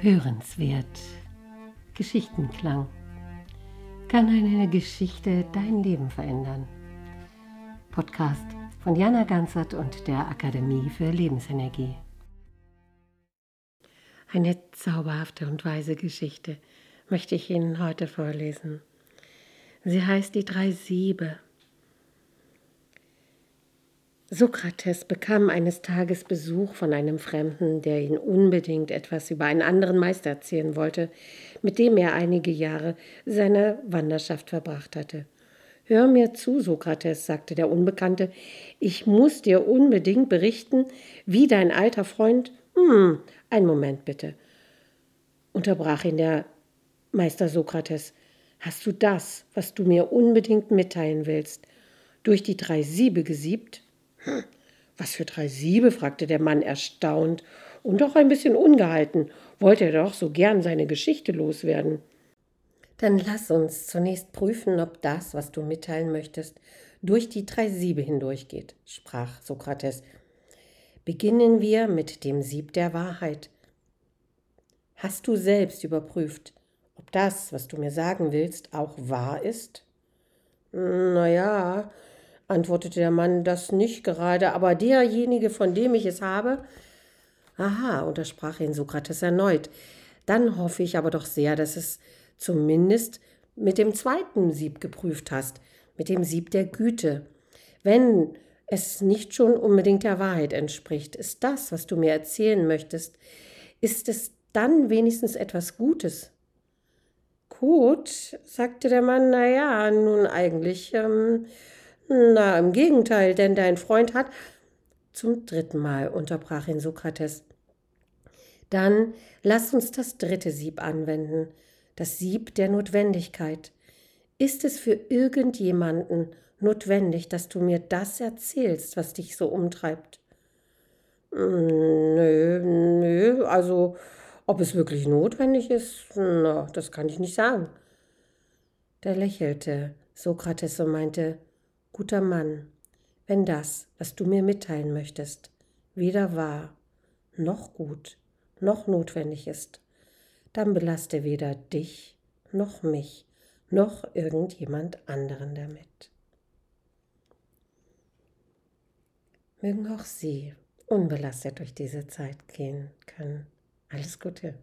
Hörenswert. Geschichtenklang. Kann eine Geschichte dein Leben verändern? Podcast von Jana Ganzert und der Akademie für Lebensenergie. Eine zauberhafte und weise Geschichte möchte ich Ihnen heute vorlesen. Sie heißt Die drei Siebe Sokrates bekam eines Tages Besuch von einem Fremden, der ihn unbedingt etwas über einen anderen Meister erzählen wollte, mit dem er einige Jahre seiner Wanderschaft verbracht hatte. Hör mir zu, Sokrates, sagte der Unbekannte, ich muss dir unbedingt berichten, wie dein alter Freund. Hm, einen Moment bitte, unterbrach ihn der Meister Sokrates. Hast du das, was du mir unbedingt mitteilen willst, durch die drei Siebe gesiebt? Hm, was für drei Siebe? fragte der Mann erstaunt und doch ein bisschen ungehalten. Wollte er doch so gern seine Geschichte loswerden. Dann lass uns zunächst prüfen, ob das, was du mitteilen möchtest, durch die drei Siebe hindurchgeht, sprach Sokrates. Beginnen wir mit dem Sieb der Wahrheit. Hast du selbst überprüft, ob das, was du mir sagen willst, auch wahr ist? Na ja, antwortete der Mann, das nicht gerade, aber derjenige, von dem ich es habe. Aha, untersprach ihn Sokrates erneut. Dann hoffe ich aber doch sehr, dass es zumindest mit dem zweiten Sieb geprüft hast, mit dem Sieb der Güte. Wenn es nicht schon unbedingt der Wahrheit entspricht, ist das, was du mir erzählen möchtest, ist es dann wenigstens etwas Gutes? Gut, sagte der Mann, na ja, nun eigentlich ähm, na, im Gegenteil, denn dein Freund hat. Zum dritten Mal unterbrach ihn Sokrates. Dann lass uns das dritte Sieb anwenden, das Sieb der Notwendigkeit. Ist es für irgendjemanden notwendig, dass du mir das erzählst, was dich so umtreibt? Nö, nö, also ob es wirklich notwendig ist, na, das kann ich nicht sagen. Da lächelte Sokrates und meinte, Guter Mann, wenn das, was du mir mitteilen möchtest, weder wahr, noch gut, noch notwendig ist, dann belaste weder dich, noch mich, noch irgendjemand anderen damit. Mögen auch Sie unbelastet durch diese Zeit gehen können. Alles Gute.